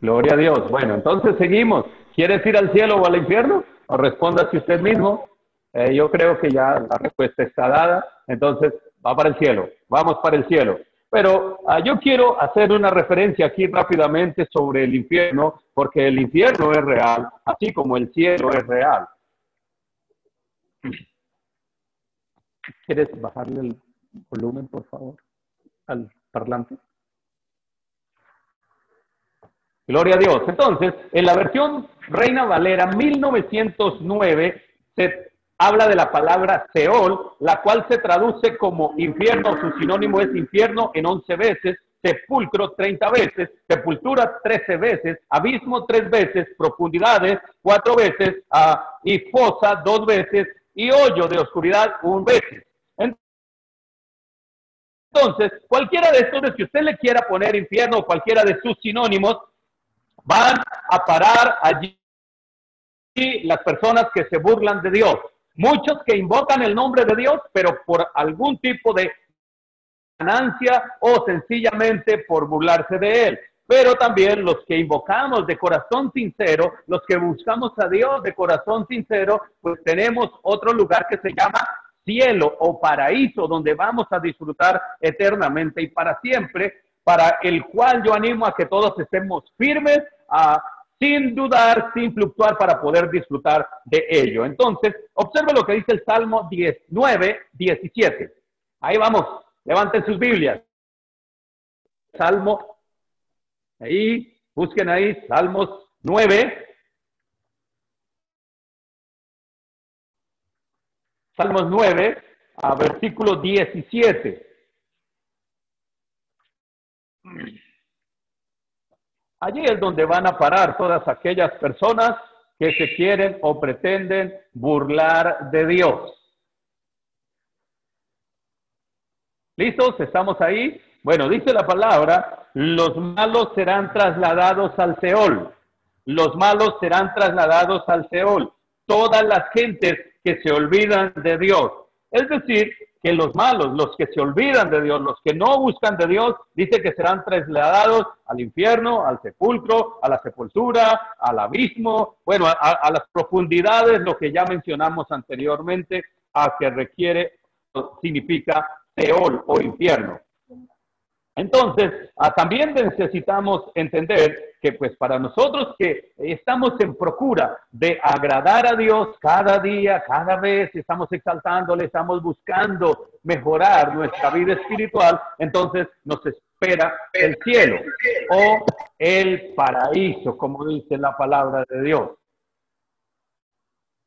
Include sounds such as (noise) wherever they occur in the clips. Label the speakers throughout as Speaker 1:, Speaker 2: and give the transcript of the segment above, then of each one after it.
Speaker 1: Gloria a Dios. Bueno, entonces seguimos. ¿Quieres ir al cielo o al infierno? O responda si usted mismo. Eh, yo creo que ya la respuesta está dada. Entonces, va para el cielo. Vamos para el cielo. Pero ah, yo quiero hacer una referencia aquí rápidamente sobre el infierno, porque el infierno es real, así como el cielo es real. ¿Quieres bajarle el volumen, por favor, al parlante? Gloria a Dios. Entonces, en la versión Reina Valera 1909 se habla de la palabra Seol, la cual se traduce como infierno, su sinónimo es infierno en 11 veces, sepulcro 30 veces, sepultura 13 veces, abismo 3 veces, profundidades 4 veces, uh, y fosa 2 veces, y hoyo de oscuridad 1 veces. Entonces, cualquiera de estos que usted le quiera poner infierno o cualquiera de sus sinónimos, van a parar allí las personas que se burlan de Dios. Muchos que invocan el nombre de Dios, pero por algún tipo de ganancia o sencillamente por burlarse de Él. Pero también los que invocamos de corazón sincero, los que buscamos a Dios de corazón sincero, pues tenemos otro lugar que se llama cielo o paraíso, donde vamos a disfrutar eternamente y para siempre, para el cual yo animo a que todos estemos firmes, sin dudar, sin fluctuar para poder disfrutar de ello. Entonces, observe lo que dice el Salmo 19, 17. Ahí vamos, levanten sus Biblias. Salmo, ahí, busquen ahí, Salmos 9. Salmos 9, a versículo 17. Allí es donde van a parar todas aquellas personas que se quieren o pretenden burlar de Dios. ¿Listos? ¿Estamos ahí? Bueno, dice la palabra, los malos serán trasladados al Seol. Los malos serán trasladados al Seol. Todas las gentes que se olvidan de Dios. Es decir, que los malos, los que se olvidan de Dios, los que no buscan de Dios, dice que serán trasladados al infierno, al sepulcro, a la sepultura, al abismo, bueno, a, las profundidades, lo que ya mencionamos anteriormente, a que requiere, significa Seol o infierno. Entonces, ah, también necesitamos entender que pues para nosotros que estamos en procura de agradar a Dios cada día, cada vez, estamos exaltándole, estamos buscando mejorar nuestra vida espiritual, entonces nos espera el cielo o el paraíso, como dice la palabra de Dios.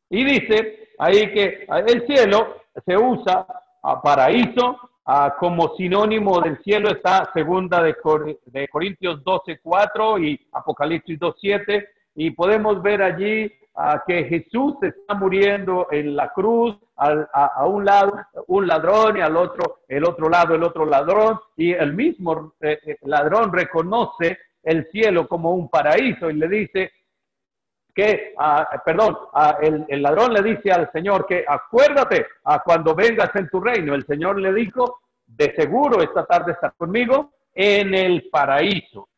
Speaker 1: Y dice ahí que el cielo se usa a paraíso Ah, como sinónimo del cielo está segunda de, de Corintios 12, 4 y Apocalipsis 2, 7. Y podemos ver allí ah, que Jesús está muriendo en la cruz, a, un lado un ladrón y al otro, el otro lado, el otro ladrón. Y el mismo eh, eh, ladrón reconoce el cielo como un paraíso y le dice, que, ah, perdón, ah, el, ladrón le dice al Señor que acuérdate a cuando vengas en tu reino. El Señor le dijo, de seguro esta tarde está conmigo en el paraíso.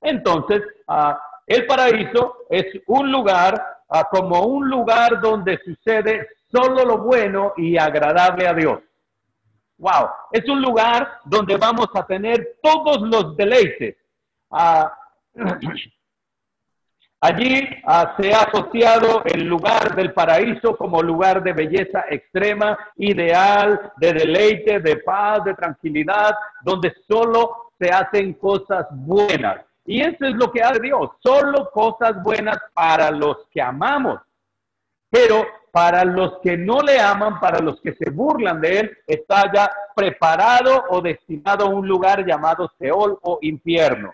Speaker 1: Entonces, ah, el paraíso es un lugar como un lugar donde sucede solo lo bueno y agradable a Dios. Wow, es un lugar donde vamos a tener todos los deleites. (clears throat) Allí ah, se ha asociado el lugar del paraíso como lugar de belleza extrema, ideal, de deleite, de paz, de tranquilidad, donde solo se hacen cosas buenas. Y eso es lo que hace Dios, solo cosas buenas para los que amamos. Pero para los que no le aman, para los que se burlan de él, está ya preparado o destinado a un lugar llamado Seol o infierno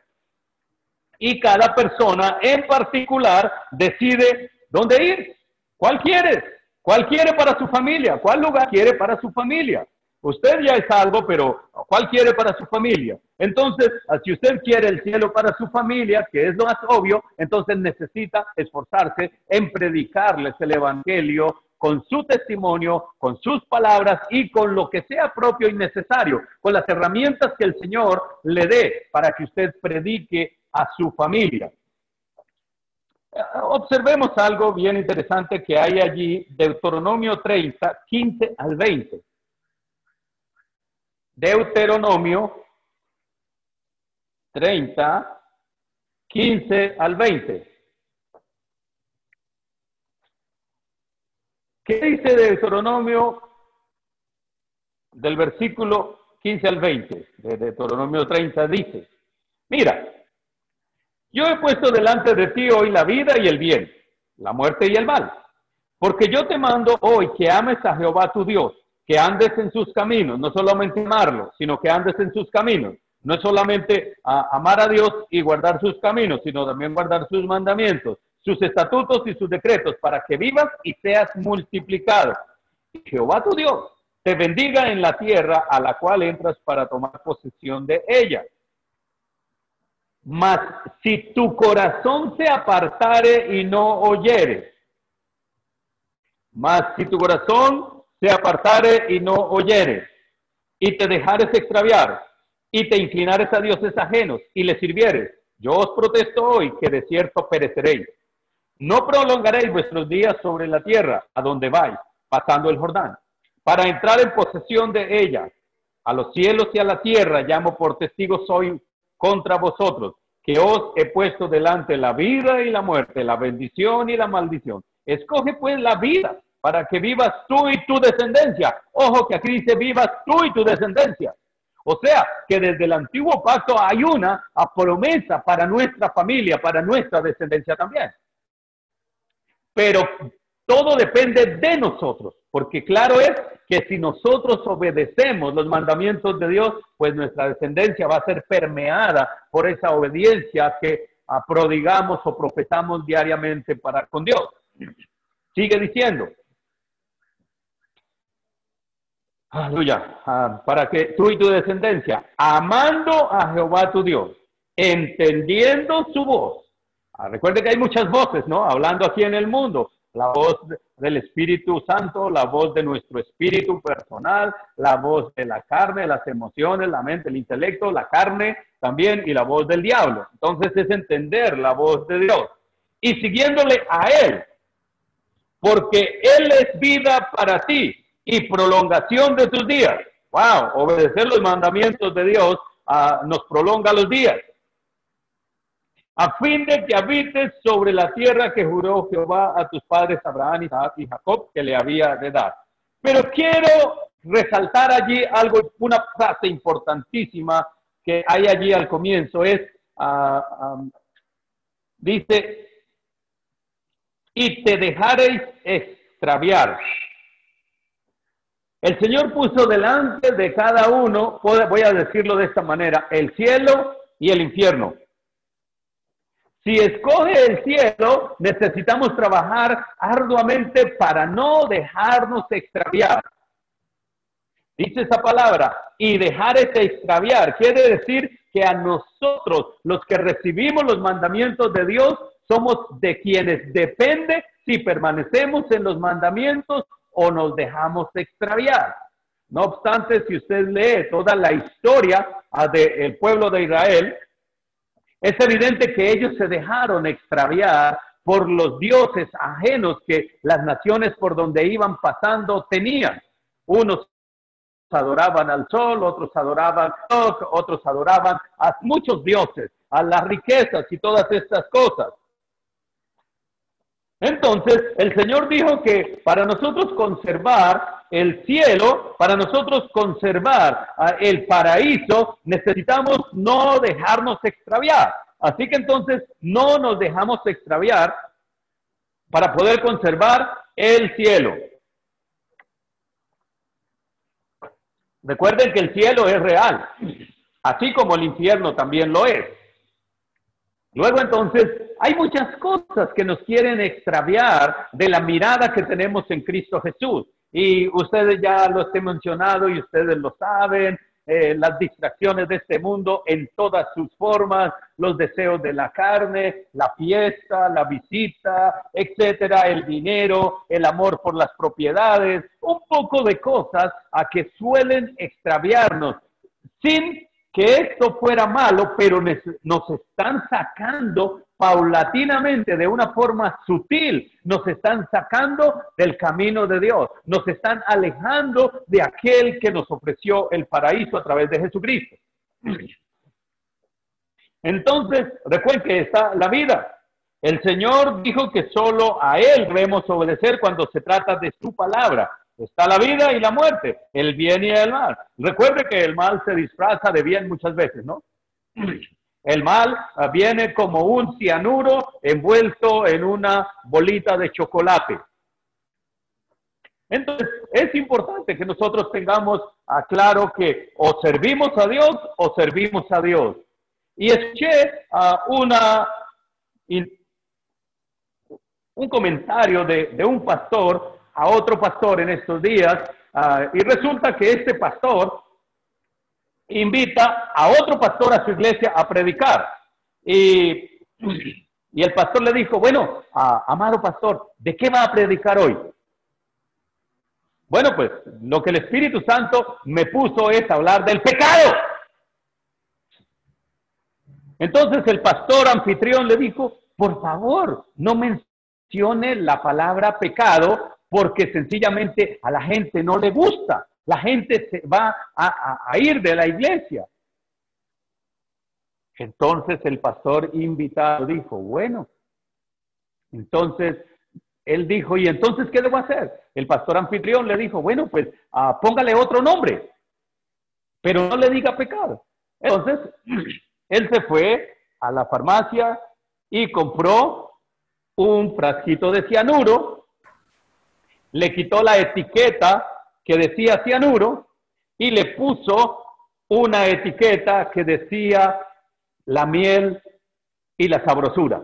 Speaker 1: y cada persona en particular decide dónde ir, cuál quiere, cuál quiere para su familia, cuál lugar quiere para su familia. Usted ya es algo, pero ¿cuál quiere para su familia? Entonces, si usted quiere el cielo para su familia, que es lo más obvio, entonces necesita esforzarse en predicarles el Evangelio con su testimonio, con sus palabras y con lo que sea propio y necesario, con las herramientas que el Señor le dé para que usted predique a su familia. Observemos algo bien interesante que hay allí, Deuteronomio 30, 15 al 20. Deuteronomio 30, 15 al 20. ¿Qué dice Deuteronomio del versículo 15 al 20? De Deuteronomio 30 dice, mira, yo he puesto delante de ti hoy la vida y el bien, la muerte y el mal, porque yo te mando hoy que ames a Jehová tu Dios, que andes en sus caminos, no solamente amarlo, sino que andes en sus caminos. No es solamente amar a Dios y guardar sus caminos, sino también guardar sus mandamientos, sus estatutos y sus decretos, para que vivas y seas multiplicado. Jehová tu Dios te bendiga en la tierra a la cual entras para tomar posesión de ella. Mas si tu corazón se apartare y no oyere, mas si tu corazón se apartare y no oyere, y te dejares extraviar, y te inclinares a dioses ajenos, y le sirvieres, yo os protesto hoy que de cierto pereceréis. No prolongaréis vuestros días sobre la tierra, a donde vais, pasando el Jordán, para entrar en posesión de ella. A los cielos y a la tierra llamo por testigos hoy contra vosotros, que os he puesto delante la vida y la muerte, la bendición y la maldición. Escoge pues la vida para que vivas tú y tu descendencia. Ojo que aquí dice vivas tú y tu descendencia. O sea, que desde el antiguo pacto hay una promesa para nuestra familia, para nuestra descendencia también. Pero todo depende de nosotros, porque claro es que si nosotros obedecemos los mandamientos de Dios, pues nuestra descendencia va a ser permeada por esa obediencia que prodigamos o profetamos diariamente para con Dios. Sigue diciendo. Aleluya. Ah, para que tú y tu descendencia, amando a Jehová tu Dios, entendiendo su voz, Ah, recuerde que hay muchas voces, ¿no? Hablando aquí en el mundo. La voz del Espíritu Santo, la voz de nuestro espíritu personal, la voz de la carne, las emociones, la mente, el intelecto, la carne también y la voz del diablo. Entonces es entender la voz de Dios y siguiéndole a Él, porque Él es vida para ti y prolongación de tus días. Wow, obedecer los mandamientos de Dios ah, nos prolonga los días a fin de que habites sobre la tierra que juró Jehová a tus padres Abraham, Isaac y Jacob que le había de dar. Pero quiero resaltar allí algo, una frase importantísima que hay allí al comienzo, es, uh, dice, y te dejaréis extraviar. El Señor puso delante de cada uno, voy a decirlo de esta manera, el cielo y el infierno. Si escoge el cielo, necesitamos trabajar arduamente para no dejarnos extraviar. Dice esa palabra, y dejar ese extraviar. Quiere decir que a nosotros, los que recibimos los mandamientos de Dios, somos de quienes depende si permanecemos en los mandamientos o nos dejamos extraviar. No obstante, si usted lee toda la historia ah, del pueblo de Israel, es evidente que ellos se dejaron extraviar por los dioses ajenos que las naciones por donde iban pasando tenían. Unos adoraban al sol, otros adoraban a otros adoraban a muchos dioses, a las riquezas y todas estas cosas. Entonces, el Señor dijo que para nosotros conservar el cielo, para nosotros conservar ah, el paraíso, necesitamos no dejarnos extraviar. Así que entonces no nos dejamos extraviar para poder conservar el cielo. Recuerden que el cielo es real, así como el infierno también lo es. Luego entonces hay muchas cosas que nos quieren extraviar de la mirada que tenemos en Cristo Jesús. Y ustedes ya lo he mencionado y ustedes lo saben, eh, las distracciones de este mundo en todas sus formas, los deseos de la carne, la fiesta, la visita, etcétera, el dinero, el amor por las propiedades, un poco de cosas a que suelen extraviarnos sin que esto fuera malo, pero nos están sacando paulatinamente, de una forma sutil, nos están sacando del camino de Dios, nos están alejando de aquel que nos ofreció el paraíso a través de Jesucristo. Entonces, recuerden que está la vida. El Señor dijo que solo a Él debemos obedecer cuando se trata de su palabra. Está la vida y la muerte, el bien y el mal. Recuerde que el mal se disfraza de bien muchas veces, ¿no? El mal ah, viene como un cianuro envuelto en una bolita de chocolate. Entonces, es importante que nosotros tengamos claro que o servimos a Dios o servimos a Dios. Y escuché uh, una, un comentario de, un pastor a otro pastor en estos días, ah, y resulta que este pastor invita a otro pastor a su iglesia a predicar. Y, y el pastor le dijo, bueno, amado pastor, ¿de qué va a predicar hoy? Bueno, pues lo que el Espíritu Santo me puso es hablar del pecado. Entonces el pastor anfitrión le dijo, por favor, no mencione la palabra pecado porque sencillamente a la gente no le gusta la gente se va a, ir de la iglesia. Entonces el pastor invitado dijo, bueno, entonces él dijo, ¿y entonces qué debo hacer? El pastor anfitrión le dijo, bueno, pues ah, póngale otro nombre, pero no le diga pecado. Entonces, él se fue a la farmacia y compró un frasquito de cianuro, le quitó la etiqueta que decía cianuro y le puso una etiqueta que decía la miel y la sabrosura.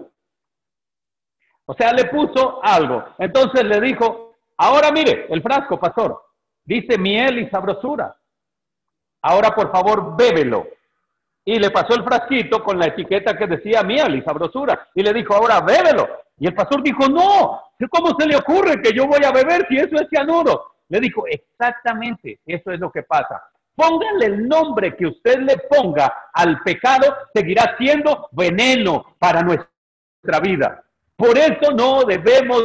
Speaker 1: O sea, le puso algo. Entonces le dijo, ahora mire, el frasco, pastor, dice miel y sabrosura. Ahora por favor, bébelo. Y le pasó el frasquito con la etiqueta que decía miel y sabrosura. Y le dijo, ahora bébelo. Y el pastor dijo, no, ¿cómo se le ocurre que yo voy a beber si eso es cianuro? Le dijo, exactamente, eso es lo que pasa. Póngale el nombre que usted le ponga al pecado, seguirá siendo veneno para nuestra vida. Por eso no debemos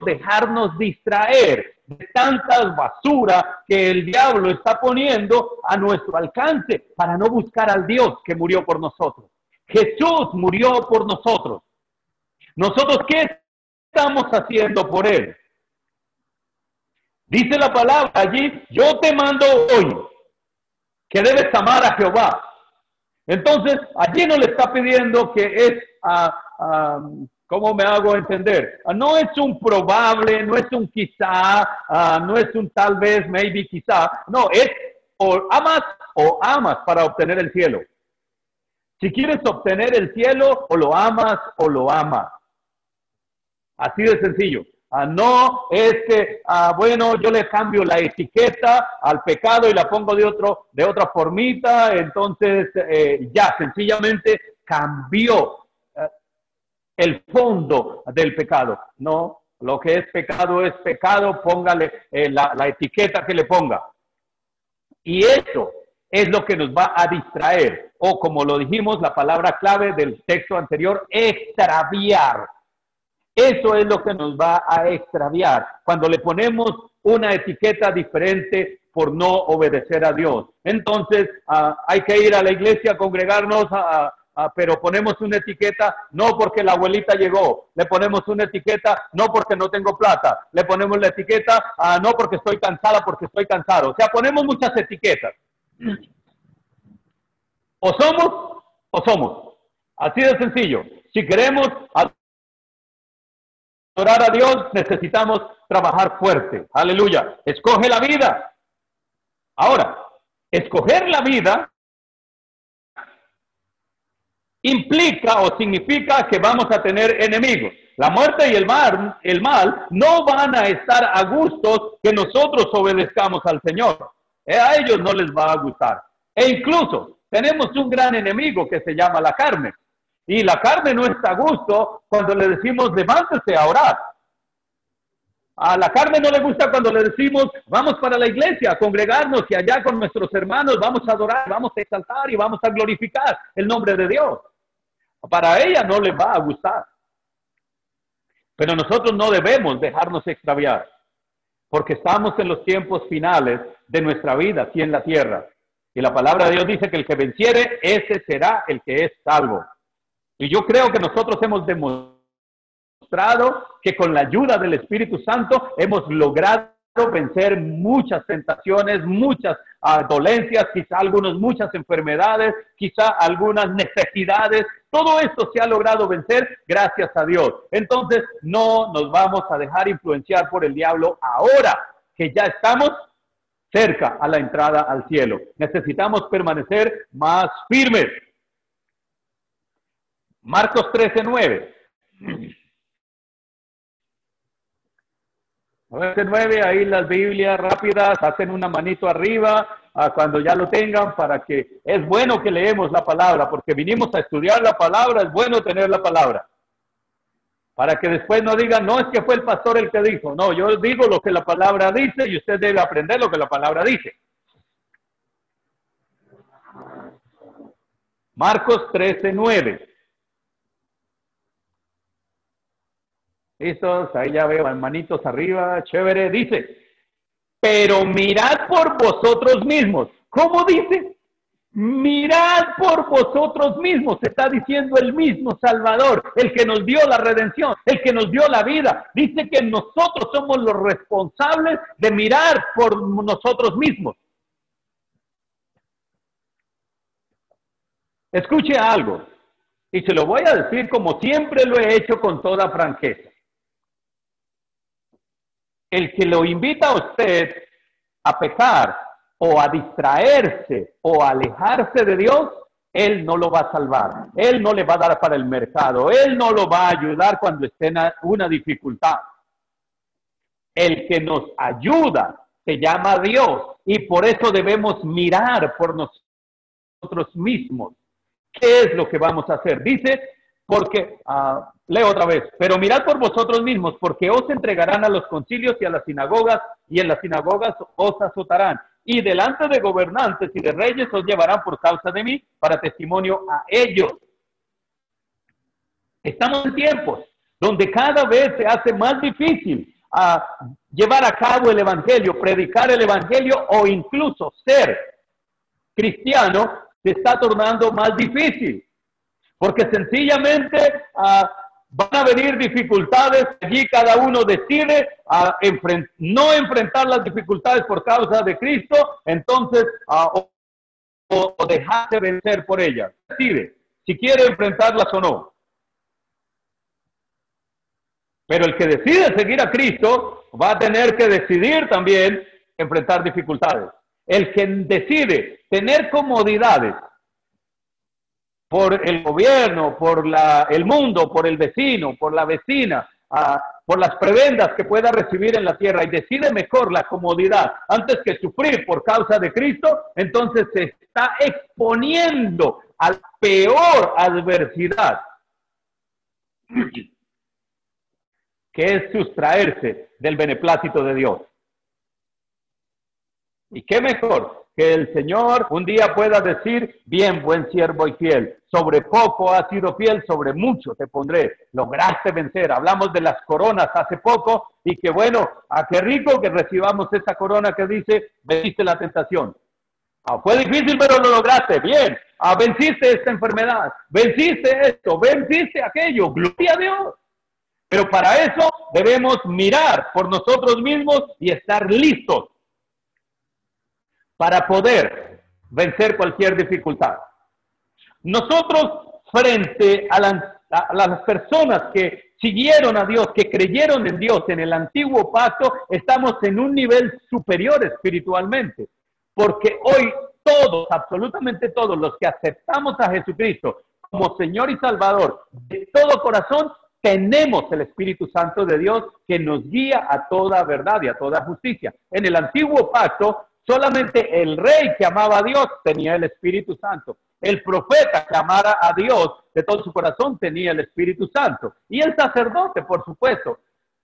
Speaker 1: dejarnos distraer de tantas basura que el diablo está poniendo a nuestro alcance para no buscar al Dios que murió por nosotros. Jesús murió por nosotros. Nosotros, ¿qué estamos haciendo por Él? Dice la palabra allí, yo te mando hoy que debes amar a Jehová. Entonces, allí no le está pidiendo que es, uh, ¿cómo me hago entender? Ah, no es un probable, no es un quizá, no es un tal vez, maybe, quizá. No, es o amas o amas para obtener el cielo. Si quieres obtener el cielo, o lo amas o lo amas. Así de sencillo. Ah, no es que, ah, bueno, yo le cambio la etiqueta al pecado y la pongo de, otro, de otra formita, entonces eh, ya sencillamente cambió eh, el fondo del pecado. No, lo que es pecado es pecado, póngale eh, la, la etiqueta que le ponga. Y eso es lo que nos va a distraer, o como lo dijimos, la palabra clave del texto anterior, extraviar eso es lo que nos va a extraviar cuando le ponemos una etiqueta diferente por no obedecer a Dios. Entonces, ah, hay que ir a la iglesia, a congregarnos, pero ponemos una etiqueta no porque la abuelita llegó, le ponemos una etiqueta no porque no tengo plata, le ponemos la etiqueta ah, no porque estoy cansada, porque estoy cansado. O sea, ponemos muchas etiquetas. O somos o somos. Así de sencillo. Si queremos adorar a Dios necesitamos trabajar fuerte. Aleluya. Escoge la vida. Ahora, escoger la vida implica o significa que vamos a tener enemigos. La muerte y el mal, el mal no van a estar a gustos que nosotros obedezcamos al Señor. Eh, a ellos no les va a gustar. E incluso tenemos un gran enemigo que se llama la carne. Y la carne no está a gusto cuando le decimos levántese a orar. A la carne no le gusta cuando le decimos, vamos para la iglesia a congregarnos y allá con nuestros hermanos vamos a adorar, vamos a exaltar y vamos a glorificar el nombre de Dios. Para ella no le va a gustar. Pero nosotros no debemos dejarnos extraviar, porque estamos en los tiempos finales de nuestra vida aquí en la tierra. Y la palabra de Dios dice que el que venciere, ese será el que es salvo. Y yo creo que nosotros hemos demostrado que con la ayuda del Espíritu Santo hemos logrado vencer muchas tentaciones, muchas uh, dolencias, quizá algunas, muchas enfermedades, quizá algunas necesidades. Todo esto se ha logrado vencer gracias a Dios. Entonces, no nos vamos a dejar influenciar por el diablo ahora que ya estamos cerca a la entrada al cielo. Necesitamos permanecer más firmes. Marcos 13, 9. A nueve, ahí las Biblias rápidas hacen una manito arriba a cuando ya lo tengan para que es bueno que leemos la palabra, porque vinimos a estudiar la palabra, es bueno tener la palabra. Para que después no digan, no es que fue el pastor el que dijo, no, yo digo lo que la palabra dice y usted debe aprender lo que la palabra dice. Marcos 13, 9. Listos, ahí ya veo manitos arriba, chévere, dice, pero mirad por vosotros mismos. ¿Cómo dice? Mirad por vosotros mismos, está diciendo el mismo Salvador, el que nos dio la redención, el que nos dio la vida. Dice que nosotros somos los responsables de mirar por nosotros mismos. Escuche algo, y se lo voy a decir como siempre lo he hecho con toda franqueza el que lo invita a usted a pecar o a distraerse o a alejarse de Dios, Él no lo va a salvar. Él no le va a dar para el mercado. Él no lo va a ayudar cuando esté en una dificultad. El que nos ayuda se llama Dios y por eso debemos mirar por nosotros mismos. ¿Qué es lo que vamos a hacer? Dice porque, uh, leo otra vez, pero mirad por vosotros mismos, porque os entregarán a los concilios y a las sinagogas, y en las sinagogas os azotarán, y delante de gobernantes y de reyes os llevarán por causa de mí para testimonio a ellos. Estamos en tiempos donde cada vez se hace más difícil a llevar a cabo el Evangelio, predicar el Evangelio o incluso ser cristiano se está tornando más difícil. Porque sencillamente ah, van a venir dificultades, allí cada uno decide ah, no enfrentar las dificultades por causa de Cristo, entonces, ah, o, dejarse vencer por ellas. Decide si quiere enfrentarlas o no. Pero el que decide seguir a Cristo va a tener que decidir también enfrentar dificultades. El que decide tener comodidades por el gobierno, por la, el mundo, por el vecino, por la vecina, ah, por las prebendas que pueda recibir en la tierra y decide mejor la comodidad antes que sufrir por causa de Cristo, entonces se está exponiendo a la peor adversidad, que es sustraerse del beneplácito de Dios. ¿Y qué mejor que el Señor un día pueda decir, bien, buen siervo y fiel, sobre poco has sido fiel, sobre mucho te pondré, lograste vencer. Hablamos de las coronas hace poco y que bueno, a qué rico que recibamos esa corona que dice, venciste la tentación. Ah, fue difícil, pero lo lograste, bien. Ah, venciste esta enfermedad, venciste esto, venciste aquello, gloria a Dios. Pero para eso debemos mirar por nosotros mismos y estar listos para poder vencer cualquier dificultad. Nosotros, frente a, las personas que siguieron a Dios, que creyeron en Dios en el antiguo pacto, estamos en un nivel superior espiritualmente, porque hoy todos, absolutamente todos los que aceptamos a Jesucristo como Señor y Salvador de todo corazón, tenemos el Espíritu Santo de Dios que nos guía a toda verdad y a toda justicia. En el antiguo pacto Solamente el rey que amaba a Dios tenía el Espíritu Santo. El profeta que amara a Dios de todo su corazón tenía el Espíritu Santo. Y el sacerdote, por supuesto.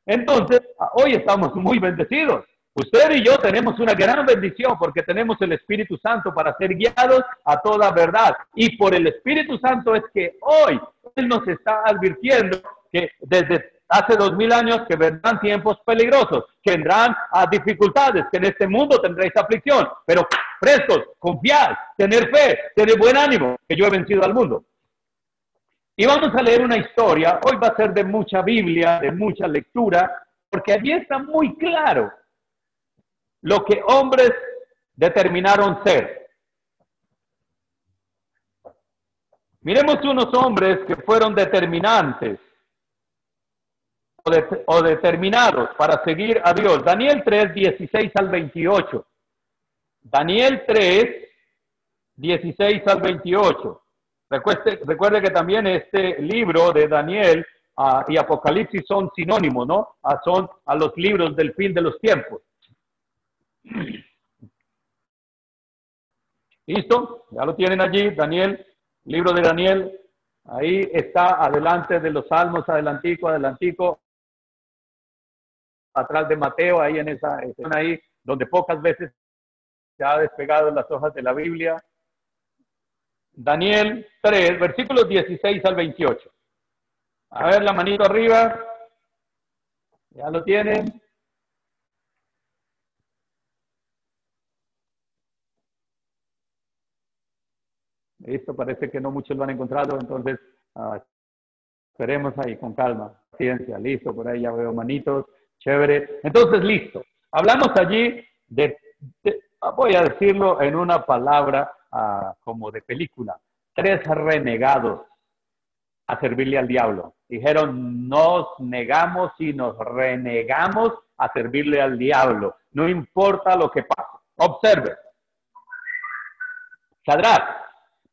Speaker 1: Entonces, hoy estamos muy bendecidos. Usted y yo tenemos una gran bendición porque tenemos el Espíritu Santo para ser guiados a toda verdad. Y por el Espíritu Santo es que hoy Él nos está advirtiendo que desde hace dos mil años que vendrán tiempos peligrosos, que vendrán a dificultades, que en este mundo tendréis aflicción, pero prestos, confiad, tener fe, tener buen ánimo, que yo he vencido al mundo. Y vamos a leer una historia, hoy va a ser de mucha Biblia, de mucha lectura, porque allí está muy claro lo que hombres determinaron ser. Miremos unos hombres que fueron determinantes o, determinados para seguir a Dios. Daniel 3, 16 al 28. Daniel 3, 16 al 28. Recuerde, recuerde que también este libro de Daniel ah, y Apocalipsis son sinónimos, ¿no? Ah, son a los libros del fin de los tiempos. ¿Listo? Ya lo tienen allí, Daniel, libro de Daniel. Ahí está, adelante de los salmos, adelantico, adelantico, atrás de Mateo, ahí en esa escena ahí, donde pocas veces se ha despegado las hojas de la Biblia. Daniel 3, versículos 16 al 28. A ver, la manito arriba. Ya lo tienen. Esto parece que no muchos lo han encontrado, entonces uh, esperemos ahí con calma, paciencia, listo, por ahí ya veo manitos, chévere. Entonces, listo. Hablamos allí de, voy a decirlo en una palabra uh, como de película, tres renegados a servirle al diablo. Dijeron, nos negamos y nos renegamos a servirle al diablo, no importa lo que pase. Observe. Shadrach,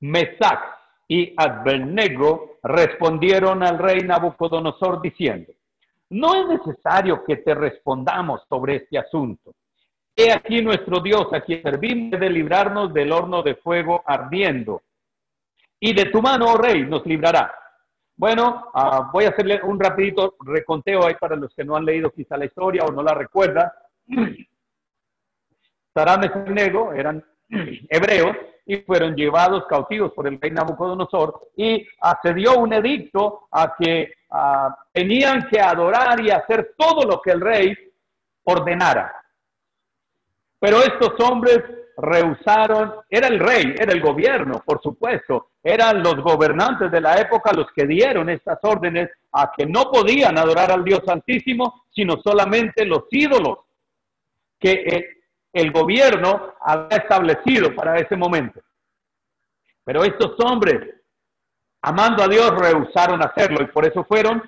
Speaker 1: Mesac y Abednego respondieron al rey Nabucodonosor diciendo, no es necesario que te respondamos sobre este asunto. He aquí nuestro Dios a quien servimos de librarnos del horno de fuego ardiendo. Y de tu mano, oh rey, nos librará. Bueno, ah, voy a hacerle un rapidito reconteo ahí para los que no han leído quizá la historia o no la recuerdan. Sarán y Nego eran (clears throat) hebreos y fueron llevados cautivos por el rey Nabucodonosor y accedió un edicto a que ah, tenían que adorar y hacer todo lo que el rey ordenara. Pero estos hombres rehusaron, era el rey, era el gobierno, por supuesto, eran los gobernantes de la época los que dieron estas órdenes a que no podían adorar al Dios Santísimo, sino solamente los ídolos que eh, el gobierno había establecido para ese momento. Pero estos hombres, amando a Dios, rehusaron hacerlo y por eso fueron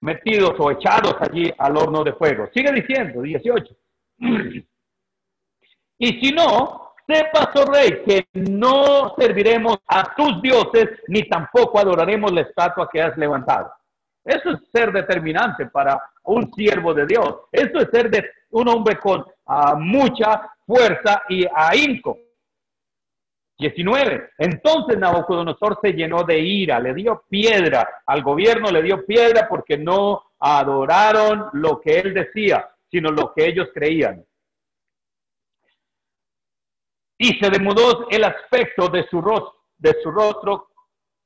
Speaker 1: metidos o echados allí al horno de fuego. Sigue diciendo, 18. (clears throat) Y si no, sepas, oh rey, que no serviremos a tus dioses, ni tampoco adoraremos la estatua que has levantado. Eso es ser determinante para un siervo de Dios. Eso es ser de un hombre con uh, mucha fuerza y ahínco. 19. Entonces Nabucodonosor se llenó de ira, le dio piedra, al gobierno le dio piedra porque no adoraron lo que él decía, sino lo que ellos creían. Y se demudó el aspecto de su rostro, de su rostro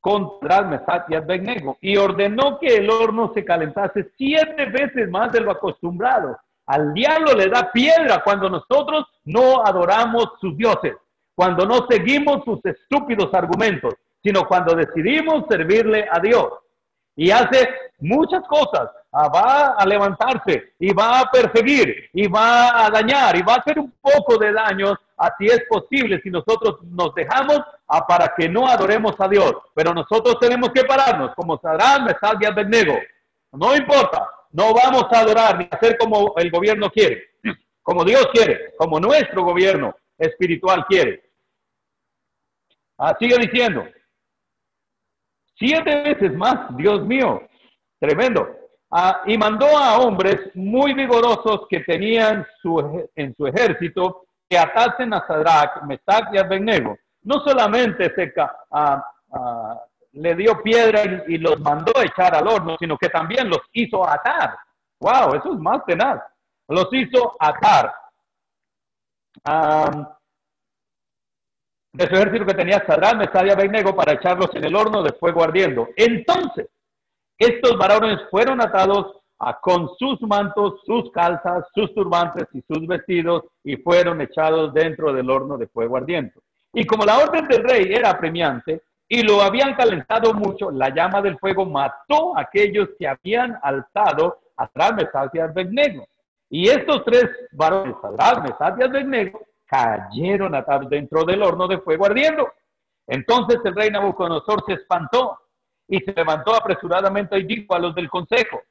Speaker 1: contra Mesach y Abednego y ordenó que el horno se calentase siete veces más de lo acostumbrado. Al diablo le da piedra cuando nosotros no adoramos sus dioses, cuando no seguimos sus estúpidos argumentos, sino cuando decidimos servirle a Dios. Y hace muchas cosas. Ah, va a levantarse y va a perseguir y va a dañar y va a hacer un poco de daño así es posible si nosotros nos dejamos a para que no adoremos a Dios. Pero nosotros tenemos que pararnos, como Sadrán, Mesal y Abednego. No importa, no vamos a adorar ni hacer como el gobierno quiere, (clears throat) como Dios quiere, como nuestro gobierno espiritual quiere. Ah, sigue diciendo. Siete veces más, Dios mío, tremendo. Ah, y mandó a hombres muy vigorosos que tenían su, en su ejército que atasen a Sadrach, Mesach y Abednego. No solamente se, le dio piedra y, los mandó a echar al horno, sino que también los hizo atar. Wow, eso es más tenaz. Los hizo atar. De su ejército que tenía Sadrán, Mesad y Abednego para echarlos en el horno de fuego ardiendo. Entonces, estos varones fueron atados a, con sus mantos, sus calzas, sus turbantes y sus vestidos y fueron echados dentro del horno de fuego ardiente. Y como la orden del rey era apremiante y lo habían calentado mucho, la llama del fuego mató a aquellos que habían alzado a Mesad y Abednego. Y estos tres varones, Sadrán, Mesad y cayeron atados dentro del horno de fuego ardiendo. Entonces el rey Nabucodonosor se espantó y se levantó apresuradamente y dijo a los del consejo,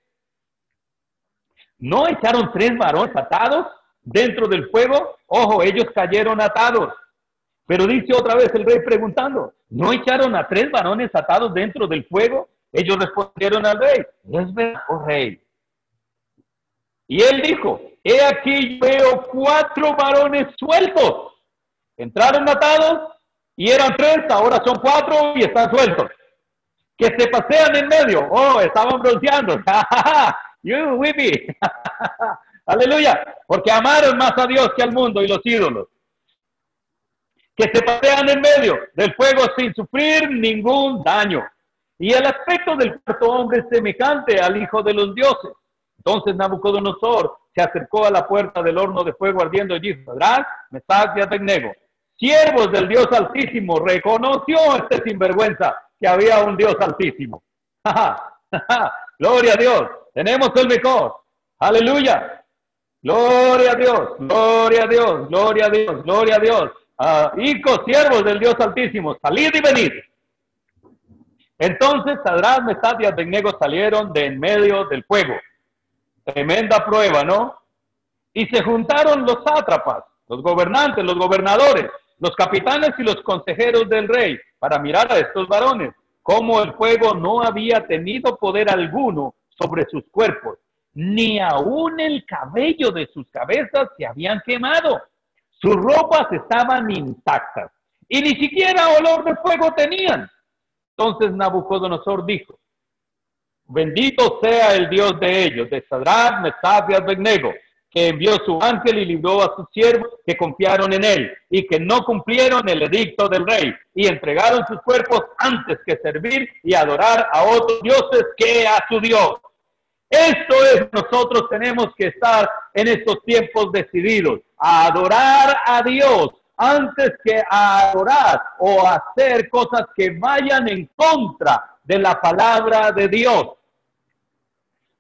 Speaker 1: ¿no echaron tres varones atados dentro del fuego? Ojo, ellos cayeron atados. Pero dice otra vez el rey preguntando, ¿no echaron a tres varones atados dentro del fuego? Ellos respondieron al rey, es verdad, oh rey. Y él dijo, he aquí veo cuatro varones sueltos. Entraron atados y eran tres, ahora son cuatro y están sueltos. Que se pasean en medio. Oh, estaban bronceando. (laughs) you with. (laughs) Aleluya. Porque amaron más a Dios que al mundo y los ídolos que se pasean en medio del fuego sin sufrir ningún daño. Y el aspecto del cuarto hombre es semejante al Hijo de los dioses. Entonces Nabucodonosor se acercó a la puerta del horno de fuego ardiendo y dijo, Sadrán, Mesach y siervos del Dios Altísimo, reconoció este sinvergüenza que había un Dios Altísimo. (laughs) Gloria a Dios, tenemos el mejor. Aleluya. Gloria a Dios, gloria a Dios, gloria a Dios, gloria a Dios hijos, siervos del Dios Altísimo, salid y venid. Entonces Sadrán, Mesad y Abednego salieron de en medio del fuego. Tremenda prueba, ¿no? Y se juntaron los sátrapas, los gobernantes, los gobernadores, los capitanes y los consejeros del rey para mirar a estos varones, como el fuego no había tenido poder alguno sobre sus cuerpos, ni aún el cabello de sus cabezas se habían quemado sus ropas estaban intactas y ni siquiera olor de fuego tenían. Entonces Nabucodonosor dijo, bendito sea el Dios de ellos, de Sadrach, Mesach y Abednego, que envió su ángel y libró a sus siervos que confiaron en él y que no cumplieron el edicto del rey y entregaron sus cuerpos antes que servir y adorar a otros dioses que a su Dios. Esto es, nosotros tenemos que estar en estos tiempos decididos a adorar a Dios antes que a adorar o hacer cosas que vayan en contra de la palabra de Dios.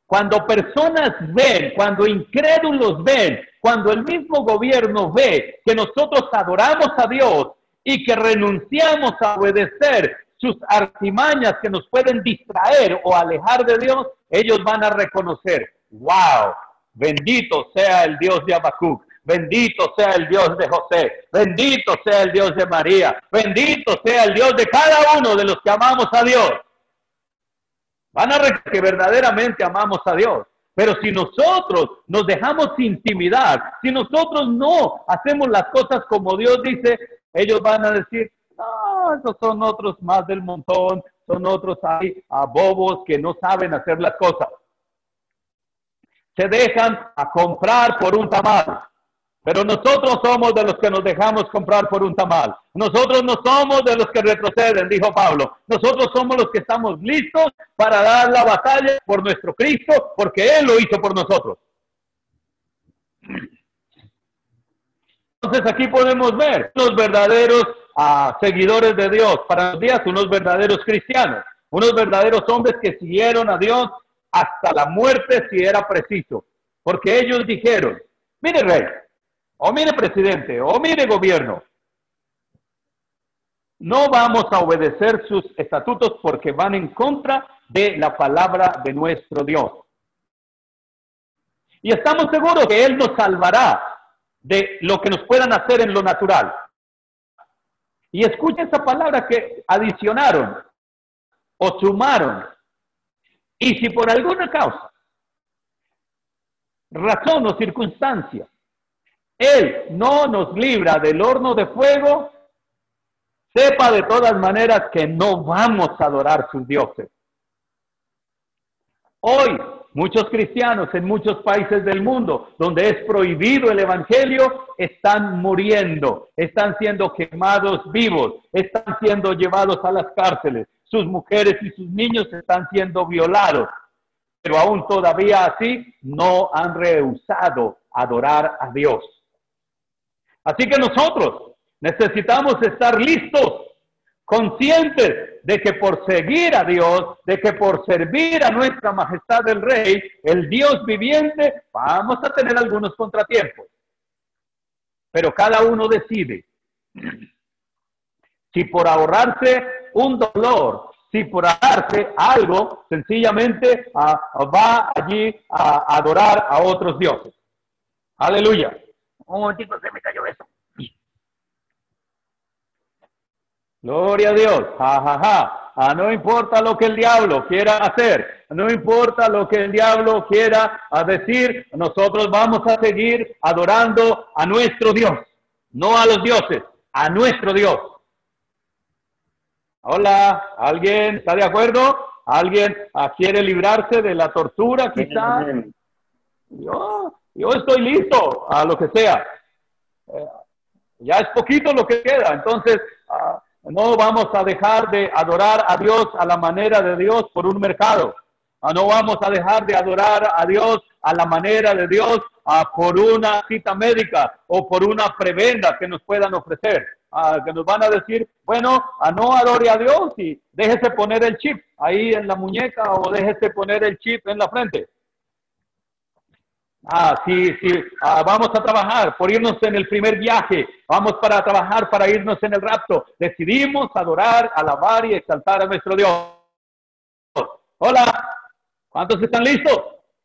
Speaker 1: Cuando personas ven, cuando incrédulos ven, cuando el mismo gobierno ve que nosotros adoramos a Dios y que renunciamos a obedecer sus artimañas que nos pueden distraer o alejar de Dios, ellos van a reconocer, wow, bendito sea el Dios de Habacuc, bendito sea el Dios de José, bendito sea el Dios de María, bendito sea el Dios de cada uno de los que amamos a Dios. Van a reconocer que verdaderamente amamos a Dios. Pero si nosotros nos dejamos intimidar, si nosotros no hacemos las cosas como Dios dice, ellos van a decir, no, esos son otros más del montón, son otros ahí a bobos que no saben hacer las cosas. Se dejan a comprar por un tamal. Pero nosotros somos de los que nos dejamos comprar por un tamal. Nosotros no somos de los que retroceden, dijo Pablo. Nosotros somos los que estamos listos para dar la batalla por nuestro Cristo, porque Él lo hizo por nosotros. Entonces aquí podemos ver los verdaderos a seguidores de Dios, para los días unos verdaderos cristianos, unos verdaderos hombres que siguieron a Dios hasta la muerte si era preciso, porque ellos dijeron, mire rey, o mire presidente, o mire gobierno, no vamos a obedecer sus estatutos porque van en contra de la palabra de nuestro Dios. Y estamos seguros que Él nos salvará de lo que nos puedan hacer en lo natural. Y escucha esa palabra que adicionaron o sumaron. Y si por alguna causa, razón o circunstancia, Él no nos libra del horno de fuego, sepa de todas maneras que no vamos a adorar sus dioses. Hoy, muchos cristianos en muchos países del mundo donde es prohibido el Evangelio, están muriendo, están siendo quemados vivos, están siendo llevados a las cárceles, sus mujeres y sus niños están siendo violados, pero aún todavía así no han rehusado adorar a Dios. Así que nosotros necesitamos estar listos, conscientes de que por seguir a Dios, de que por servir a nuestra majestad el Rey, el Dios viviente, vamos a tener algunos contratiempos. Pero cada uno decide si por ahorrarse un dolor, si por ahorrarse algo, sencillamente ah, va allí a adorar a otros dioses. Aleluya. Un momentito, se me cayó eso. Gloria a Dios. Ja, ja, ja. Ah, no importa lo que el diablo quiera hacer, no importa lo que el diablo quiera decir, nosotros vamos a seguir adorando a nuestro Dios, no a los dioses, a nuestro Dios. Hola, ¿alguien está de acuerdo? ¿Alguien ah, quiere librarse de la tortura quizás? Yo, yo estoy listo a lo que sea. Eh, ya es poquito lo que queda, entonces ah, no vamos a dejar de adorar a Dios a la manera de Dios por un mercado. Ah, no vamos a dejar de adorar a Dios a la manera de Dios por una cita médica o por una prebenda que nos puedan ofrecer. que nos van a decir, bueno, a no adore a Dios y déjese poner el chip ahí en la muñeca o déjese poner el chip en la frente. Ah, sí, sí, ah, vamos a trabajar por irnos en el primer viaje, vamos para trabajar para irnos en el rapto. Decidimos adorar, alabar y exaltar a nuestro Dios. Hola, ¿cuántos están listos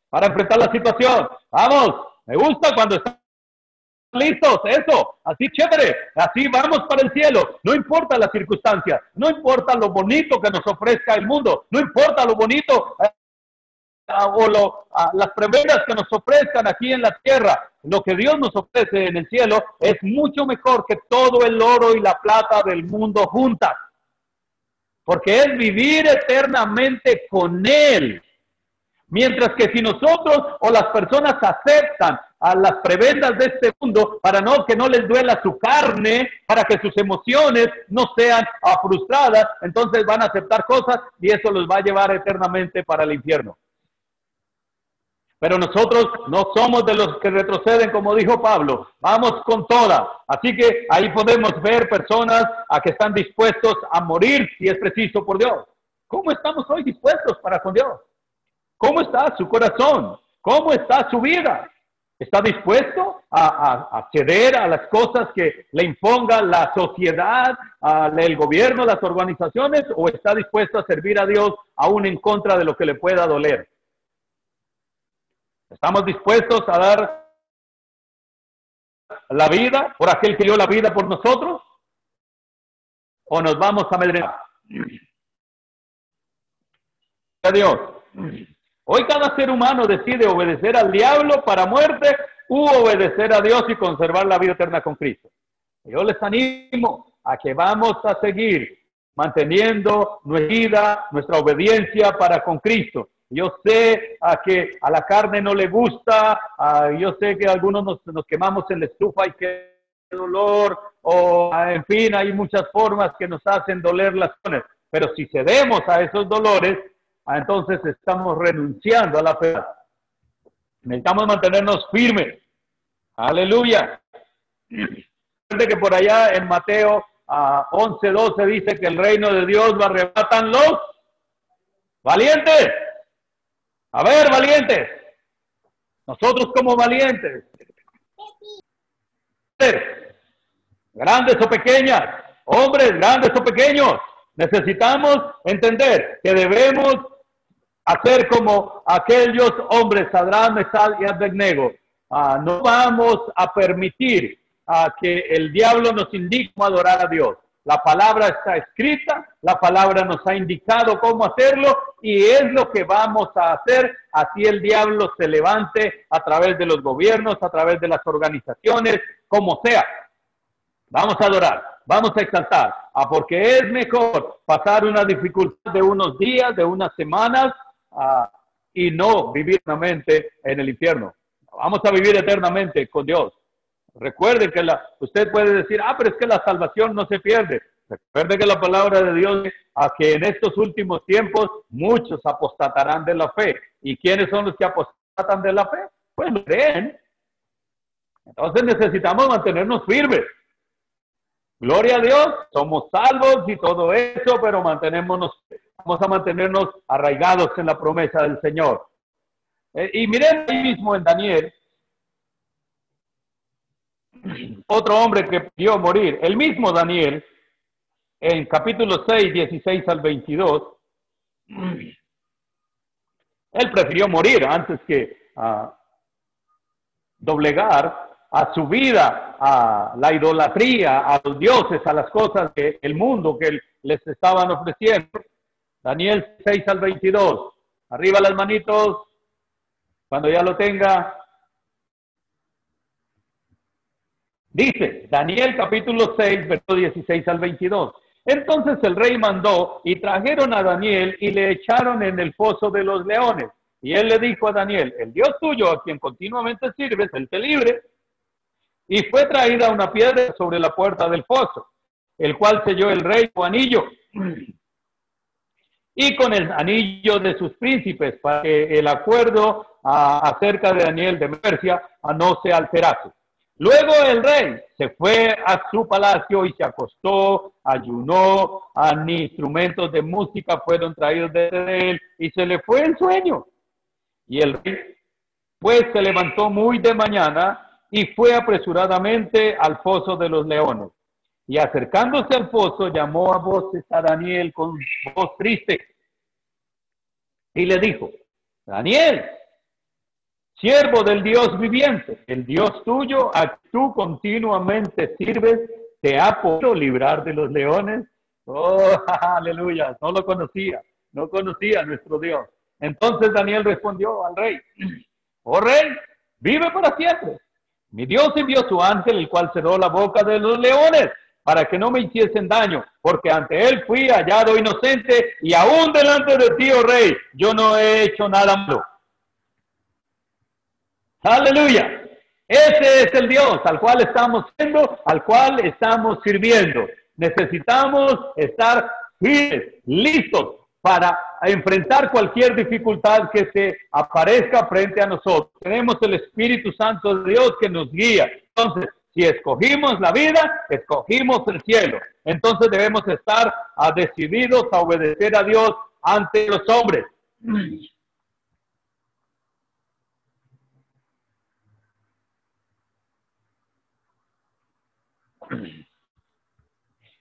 Speaker 1: para enfrentar la situación? Vamos, me gusta cuando están listos, eso, así chévere, así vamos para el cielo. No importa la circunstancia, no importa lo bonito que nos ofrezca el mundo, no importa lo bonito o las prebendas que nos ofrezcan aquí en la tierra, lo que Dios nos ofrece en el cielo es mucho mejor que todo el oro y la plata del mundo juntas. Porque es vivir eternamente con Él. Mientras que si nosotros o las personas aceptan a las prebendas de este mundo para no que no les duela su carne, para que sus emociones no sean frustradas, entonces van a aceptar cosas y eso los va a llevar eternamente para el infierno. Pero nosotros no somos de los que retroceden, como dijo Pablo. Vamos con toda. Así que ahí podemos ver personas a que están dispuestos a morir si es preciso por Dios. ¿Cómo estamos hoy dispuestos para con Dios? ¿Cómo está su corazón? ¿Cómo está su vida? ¿Está dispuesto a, a, ceder a las cosas que le imponga la sociedad, el gobierno, las organizaciones? ¿O está dispuesto a servir a Dios aún en contra de lo que le pueda doler? ¿Estamos dispuestos a dar la vida por aquel que dio la vida por nosotros? ¿O nos vamos a amedrentar? Dios. Hoy cada ser humano decide obedecer al diablo para muerte u obedecer a Dios y conservar la vida eterna con Cristo. Yo les animo a que vamos a seguir manteniendo nuestra vida, nuestra obediencia para con Cristo. Yo sé a que a la carne no le gusta, yo sé que algunos nos, quemamos en la estufa y que dolor, o en fin, hay muchas formas que nos hacen doler las cosas. Pero si cedemos a esos dolores, entonces estamos renunciando a la fe. Necesitamos mantenernos firmes. Aleluya. que por allá en Mateo 11, 12 dice que el reino de Dios lo arrebatan los valientes. A ver, valientes. Nosotros como valientes. Grandes o pequeñas, hombres grandes o pequeños, necesitamos entender que debemos hacer como aquellos hombres, Sadrán, Mesal y Abednego. Ah, no vamos a permitir a que el diablo nos indique adorar a Dios. La palabra está escrita, la palabra nos ha indicado cómo hacerlo y es lo que vamos a hacer. Así el diablo se levante a través de los gobiernos, a través de las organizaciones, como sea. Vamos a adorar, vamos a exaltar, ah, porque es mejor pasar una dificultad de unos días, de unas semanas, y no vivir eternamente en el infierno. Vamos a vivir eternamente con Dios. Recuerden que la, usted puede decir, ah, pero es que la salvación no se pierde. Recuerde que la palabra de Dios a que en estos últimos tiempos muchos apostatarán de la fe. ¿Y quiénes son los que apostatan de la fe? Pues lo creen. Entonces necesitamos mantenernos firmes. Gloria a Dios, somos salvos y todo eso, pero mantenémonos, vamos a mantenernos arraigados en la promesa del Señor. Eh, y miren ahí mismo en Daniel, otro hombre que pidió morir, el mismo Daniel, en capítulo 6, 16 al 22, él prefirió morir antes que uh, doblegar a su vida, a la idolatría, a los dioses, a las cosas del mundo que les estaban ofreciendo. Daniel 6 al 22. Arriba las manitos. Cuando ya lo tenga. Dice Daniel capítulo 6, verso 16 al 22. Entonces el rey mandó y trajeron a Daniel y le echaron en el foso de los leones. Y él le dijo a Daniel, el Dios tuyo a quien continuamente sirves, él te libre. Y fue traída una piedra sobre la puerta del foso, el cual selló el rey su anillo. Y con el anillo de sus príncipes, para que el acuerdo acerca de Daniel de Persia no se alterase. Luego el rey se fue a su palacio y se acostó, ayunó, ni instrumentos de música fueron traídos de él y se le fue el sueño. Y el rey pues se levantó muy de mañana y fue apresuradamente al foso de los leones. Y acercándose al foso llamó a voces a Daniel con voz triste y le dijo, Daniel, siervo del Dios viviente, el Dios tuyo, a tú continuamente sirves, te ha podido librar de los leones. Oh, (laughs) aleluya, no lo conocía, no conocía a nuestro Dios. Entonces Daniel respondió al rey, (clears throat) oh rey, vive para siempre. Mi Dios envió su ángel, el cual cerró la boca de los leones para que no me hiciesen daño, porque ante él fui hallado inocente y aún delante de ti, oh rey, yo no he hecho nada malo. Aleluya. Ese es el Dios al cual estamos siendo, al cual estamos sirviendo. Necesitamos estar firmes, listos para enfrentar cualquier dificultad que se aparezca frente a nosotros. Tenemos el Espíritu Santo de Dios que nos guía. Entonces, si escogimos la vida, escogimos el cielo. Entonces debemos estar decididos a obedecer a Dios ante los hombres.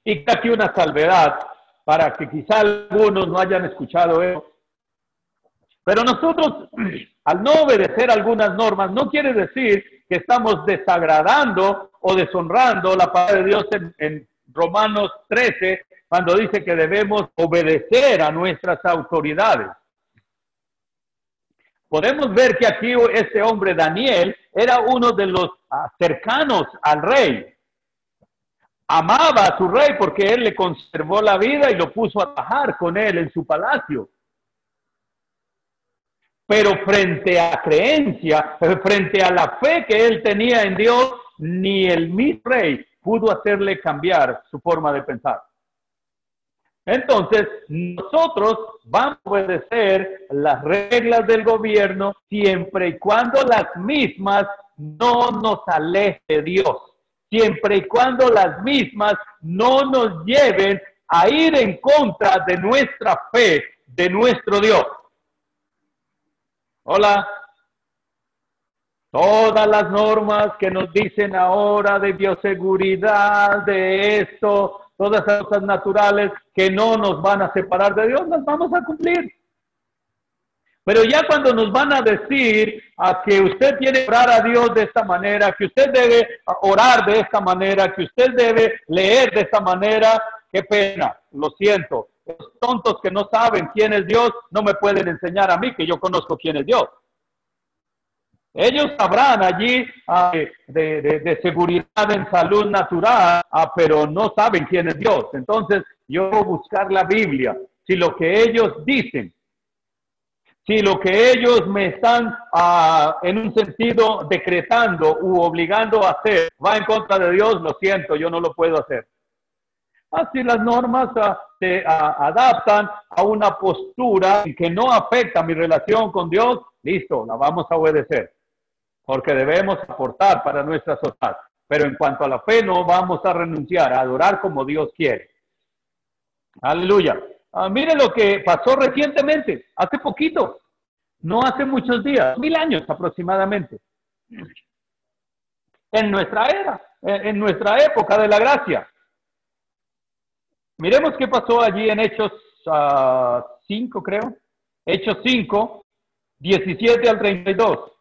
Speaker 1: Y aquí una salvedad para que quizá algunos no hayan escuchado eso. Pero nosotros, (clears throat) al no obedecer algunas normas, no quiere decir que estamos desagradando o deshonrando la palabra de Dios en, Romanos 13, cuando dice que debemos obedecer a nuestras autoridades. Podemos ver que aquí este hombre Daniel era uno de los ah, cercanos al rey. Amaba a su rey porque él le conservó la vida y lo puso a trabajar con él en su palacio. Pero frente a creencia, frente a la fe que él tenía en Dios, ni el mismo rey pudo hacerle cambiar su forma de pensar. Entonces, nosotros vamos a obedecer las reglas del gobierno siempre y cuando las mismas no nos alejen de Dios, siempre y cuando las mismas no nos lleven a ir en contra de nuestra fe, de nuestro Dios. Hola. Todas las normas que nos dicen ahora de bioseguridad, de esto, todas esas cosas naturales que no nos van a separar de Dios, las vamos a cumplir. Pero ya cuando nos van a decir a que usted tiene que orar a Dios de esta manera, que usted debe orar de esta manera, que usted debe leer de esta manera, qué pena, lo siento. Los tontos que no saben quién es Dios no me pueden enseñar a mí que yo conozco quién es Dios. Ellos sabrán allí ah, de, seguridad en salud natural, ah, pero no saben quién es Dios. Entonces, yo voy a buscar la Biblia. Si lo que ellos dicen Si lo que ellos me están ah, en un sentido decretando u obligando a hacer va en contra de Dios, lo siento, yo no lo puedo hacer. Así las normas ah, se ah, adaptan a una postura que no afecta mi relación con Dios, listo, la vamos a obedecer, porque debemos aportar para nuestra sociedad. Pero en cuanto a la fe, no vamos a renunciar a adorar como Dios quiere. Aleluya. Ah, mire lo que pasó recientemente, hace poquito, no hace muchos días, mil años aproximadamente. En nuestra era, en nuestra época de la gracia. Miremos qué pasó allí en Hechos 5, ah, creo. Hechos 5, 17 al 32.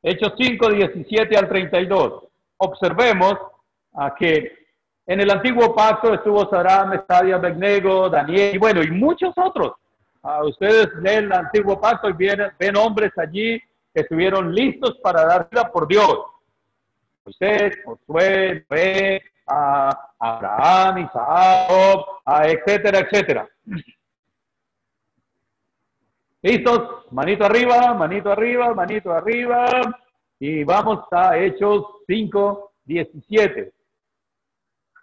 Speaker 1: Hechos 5, 17 al 32. Observemos a que en el antiguo pacto estuvo Sarah, Mestadia, Begnego, Daniel y bueno, y muchos otros. Uh, ustedes leen el antiguo pacto y ven, ven hombres allí que estuvieron listos para dar vida por Dios. Usted, Josué, Noé, Abraham, Isaac, etcétera, etcétera. ¿Listos? Manito arriba, manito arriba, manito arriba. Y vamos a Hechos 5, 17.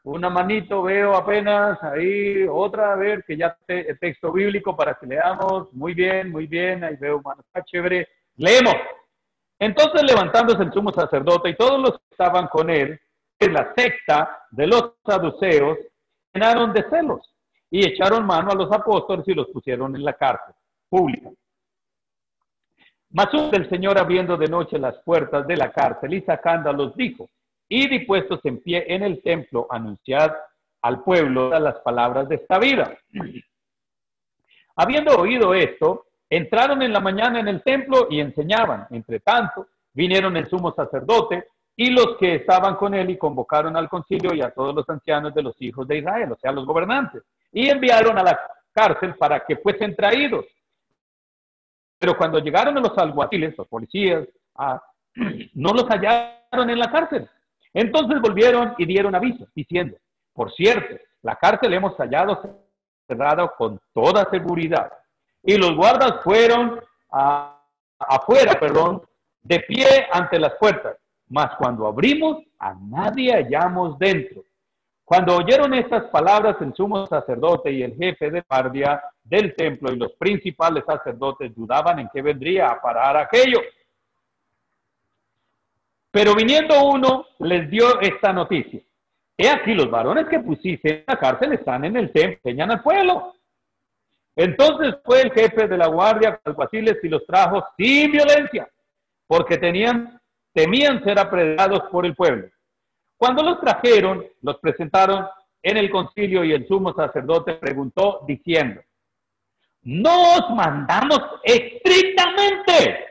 Speaker 1: Una manito veo apenas ahí, otra, a ver, que ya el texto bíblico para que leamos. Muy bien, muy bien, ahí veo mano, está chévere. Leemos. Entonces levantándose el sumo sacerdote y todos los que estaban con él, en la secta de los saduceos, llenaron de celos y echaron mano a los apóstoles y los pusieron en la cárcel pública. Mas del Señor, abriendo de noche las puertas de la cárcel y sacándolos, dijo, y dispuestos en pie en el templo, anunciar al pueblo las palabras de esta vida. Habiendo oído esto, entraron en la mañana en el templo y enseñaban. Entre tanto, vinieron el sumo sacerdote y los que estaban con él y convocaron al concilio y a todos los ancianos de los hijos de Israel, o sea, los gobernantes, y enviaron a la cárcel para que fuesen traídos. Pero cuando llegaron los alguaciles, los policías, ah, (clears throat) no los hallaron en la cárcel, entonces volvieron y dieron aviso, diciendo, por cierto, la cárcel hemos hallado cerrada con toda seguridad. Y los guardas fueron afuera, perdón, de pie ante las puertas. Mas cuando abrimos, a nadie hallamos dentro. Cuando oyeron estas palabras, el sumo sacerdote y el jefe de guardia del templo y los principales sacerdotes dudaban en qué vendría a parar aquello. Pero viniendo uno, les dio esta noticia. He aquí los varones que pusiste en la cárcel están en el templo, enseñan al pueblo. Entonces fue el jefe de la guardia, alguaciles, y los trajo sin violencia, porque tenían, temían ser apredados por el pueblo. Cuando los trajeron, los presentaron en el concilio y el sumo sacerdote preguntó diciendo, nos mandamos estrictamente.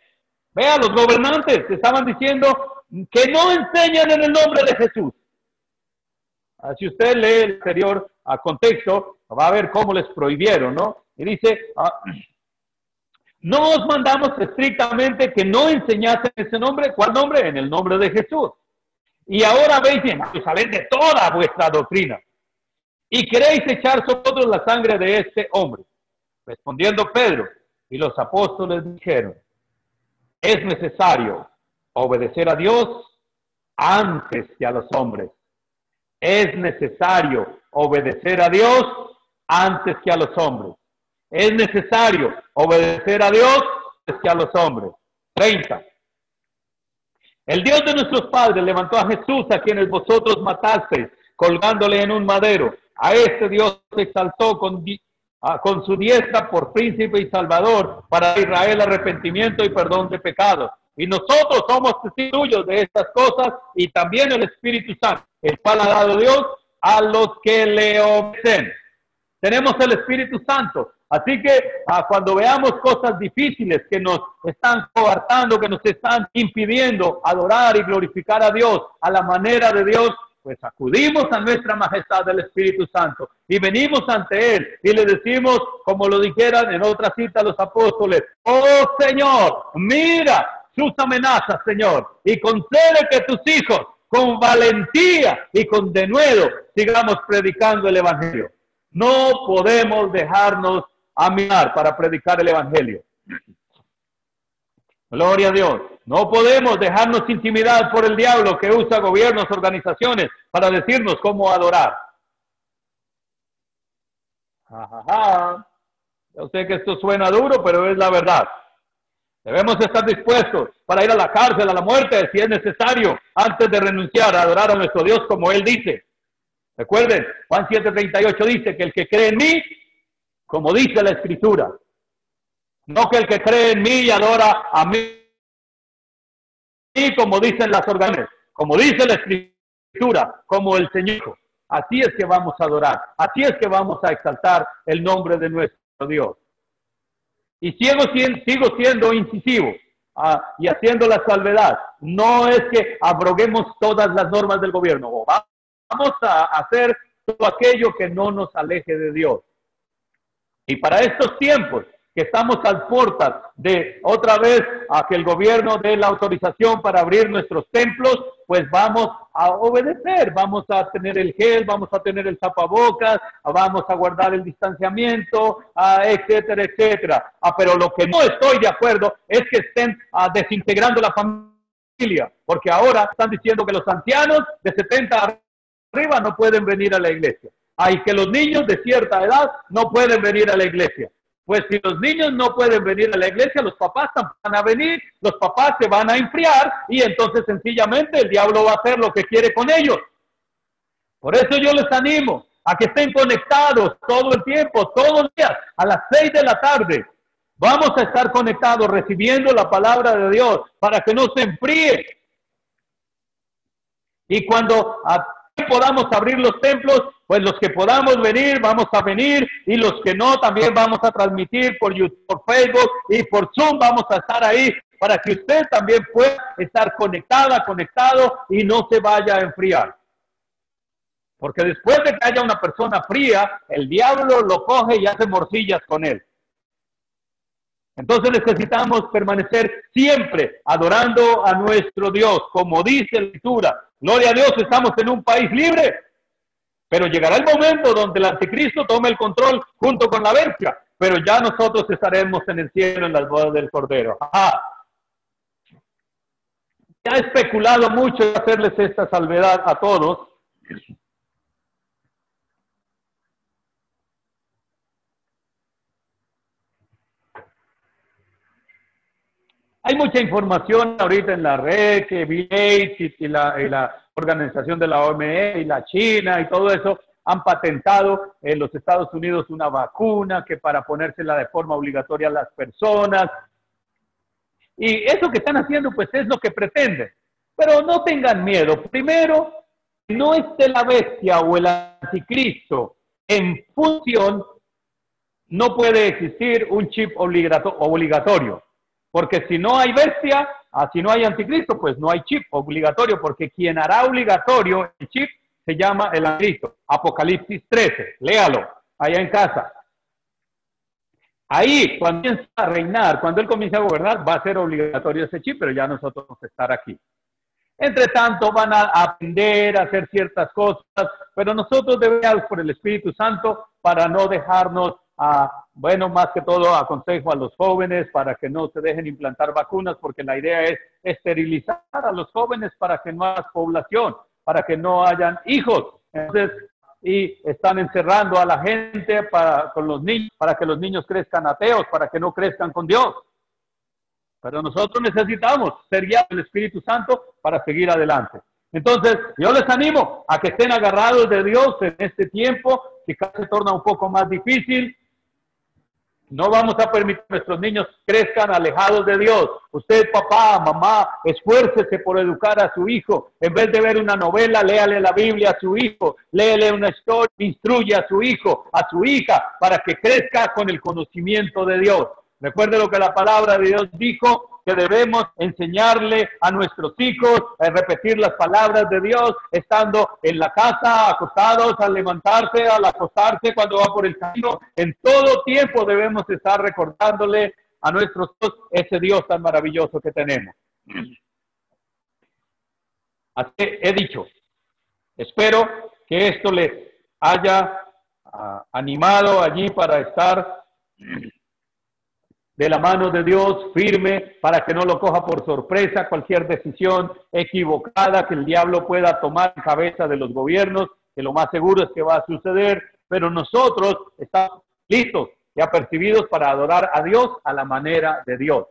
Speaker 1: Vea, los gobernantes estaban diciendo, que no enseñan en el nombre de Jesús. Ah, si usted lee el anterior a contexto, va a ver cómo les prohibieron, ¿no? Y dice, ah, (clears throat) no os mandamos estrictamente que no enseñasen ese nombre. ¿Cuál nombre? En el nombre de Jesús. Y ahora veis en Jerusalén de toda vuestra doctrina. Y queréis echar sobre la sangre de este hombre. Respondiendo Pedro y los apóstoles dijeron, es necesario obedecer a Dios antes que a los hombres. Es necesario obedecer a Dios antes que a los hombres. Es necesario obedecer a Dios antes que a los hombres. 30. El Dios de nuestros padres levantó a Jesús a quienes vosotros matasteis, colgándole en un madero. A este Dios se exaltó con, con su diestra por príncipe y salvador para Israel arrepentimiento y perdón de pecados y nosotros somos testigos de estas cosas y también el Espíritu Santo, el cual ha dado Dios a los que le obedecen. Tenemos el Espíritu Santo. Así que ah, cuando veamos cosas difíciles que nos están coartando, que nos están impidiendo adorar y glorificar a Dios a la manera de Dios, pues acudimos a nuestra majestad del Espíritu Santo y venimos ante Él y le decimos, como lo dijeran en otra cita los apóstoles, oh Señor, mira, sus amenazas, Señor, y concede que tus hijos con valentía y con denuedo sigamos predicando el Evangelio. No podemos dejarnos amigar para predicar el Evangelio. Gloria a Dios. No podemos dejarnos intimidar por el diablo que usa gobiernos, organizaciones para decirnos cómo adorar. Yo sé que esto suena duro, pero es la verdad. Debemos estar dispuestos para ir a la cárcel, a la muerte, si es necesario, antes de renunciar a adorar a nuestro Dios como Él dice. Recuerden, Juan 7:38 dice que el que cree en mí, como dice la Escritura, no que el que cree en mí y adora a mí, como dicen las organizaciones, como dice la Escritura, como el Señor. Así es que vamos a adorar, así es que vamos a exaltar el nombre de nuestro Dios. Y sigo, siendo incisivo ah, y haciendo la salvedad. No es que abroguemos todas las normas del gobierno, vamos a hacer todo aquello que no nos aleje de Dios. Y para estos tiempos que estamos al puertas de otra vez a que el gobierno dé la autorización para abrir nuestros templos, pues vamos a obedecer, vamos a tener el gel, vamos a tener el tapabocas, vamos a guardar el distanciamiento, ah, etcétera, etcétera. Ah, pero lo que no estoy de acuerdo es que estén ah, desintegrando la familia, porque ahora están diciendo que los ancianos de 70 arriba no pueden venir a la iglesia. Hay que los niños de cierta edad no pueden venir a la iglesia. Pues si los niños no pueden venir a la iglesia, los papás van a venir, los papás se van a enfriar y entonces sencillamente el diablo va a hacer lo que quiere con ellos. Por eso yo les animo a que estén conectados todo el tiempo, todos los días, a las seis de la tarde. Vamos a estar conectados recibiendo la palabra de Dios para que no se enfríe. Y cuando podamos abrir los templos, pues los que podamos venir, vamos a venir, y los que no, también vamos a transmitir por YouTube, por Facebook y por Zoom, vamos a estar ahí para que usted también pueda estar conectada, conectado y no se vaya a enfriar. Porque después de que haya una persona fría, el diablo lo coge y hace morcillas con él. Entonces necesitamos permanecer siempre adorando a nuestro Dios, como dice la escritura. Gloria a Dios, estamos en un país libre, pero llegará el momento donde el anticristo tome el control junto con la bestia, pero ya nosotros estaremos en el cielo en las bodas del Cordero. Ajá. Se ha especulado mucho hacerles esta salvedad a todos. Hay mucha información ahorita en la red que Bill Gates y la, organización de la OMS y la China y todo eso han patentado en los Estados Unidos una vacuna que para ponérsela de forma obligatoria a las personas. Y eso que están haciendo pues es lo que pretenden. Pero no tengan miedo. Primero, no esté la bestia o el anticristo en función, no puede existir un chip obligatorio. Porque si no hay bestia, si no hay anticristo, pues no hay chip obligatorio, porque quien hará obligatorio el chip se llama el anticristo. Apocalipsis 13, léalo allá en casa. Ahí, cuando comienza a reinar, cuando él comienza a gobernar, va a ser obligatorio ese chip, pero ya nosotros vamos a estar aquí. Entre tanto, van a aprender a hacer ciertas cosas, pero nosotros debemos, por el Espíritu Santo, para no dejarnos bueno, más que todo aconsejo a los jóvenes para que no se dejen implantar vacunas, porque la idea es esterilizar a los jóvenes para que no haya población, para que no hayan hijos. Entonces, y están encerrando a la gente para, con los niños, para que los niños crezcan ateos, para que no crezcan con Dios. Pero nosotros necesitamos ser guiados del Espíritu Santo para seguir adelante. Entonces, yo les animo a que estén agarrados de Dios en este tiempo, que cada se torna un poco más difícil, no vamos a permitir que nuestros niños crezcan alejados de Dios. Usted, papá, mamá, esfuércese por educar a su hijo. En vez de ver una novela, léale la Biblia a su hijo, léale una historia, instruye a su hijo, a su hija, para que crezca con el conocimiento de Dios. Recuerde lo que la palabra de Dios dijo que debemos enseñarle a nuestros hijos a repetir las palabras de Dios, estando en la casa, acostados, al levantarse, al acostarse, cuando va por el camino. En todo tiempo debemos estar recordándole a nuestros hijos ese Dios tan maravilloso que tenemos. Así he dicho, espero que esto les haya ah, animado allí para estar de la mano de Dios, firme, para que no lo coja por sorpresa cualquier decisión equivocada que el diablo pueda tomar cabeza de los gobiernos, que lo más seguro es que va a suceder, pero nosotros estamos listos y apercibidos para adorar a Dios a la manera de Dios.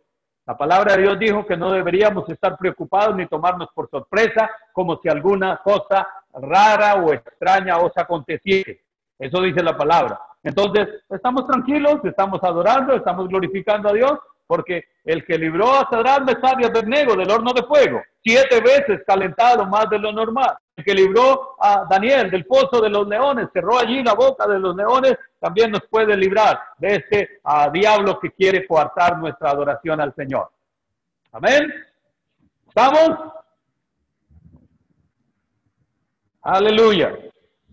Speaker 1: La palabra de Dios dijo que no deberíamos estar preocupados ni tomarnos por sorpresa como si alguna cosa rara o extraña os aconteciese. Eso dice la palabra. Entonces, estamos tranquilos, estamos adorando, estamos glorificando a Dios, porque el que libró a Sadrach, Mesach y Abednego del horno de fuego, siete veces calentado más de lo normal. El que libró a Daniel del pozo de los leones, cerró allí la boca de los leones, también nos puede librar de este diablo que quiere coartar nuestra adoración al Señor. Amén. ¿Estamos? Aleluya.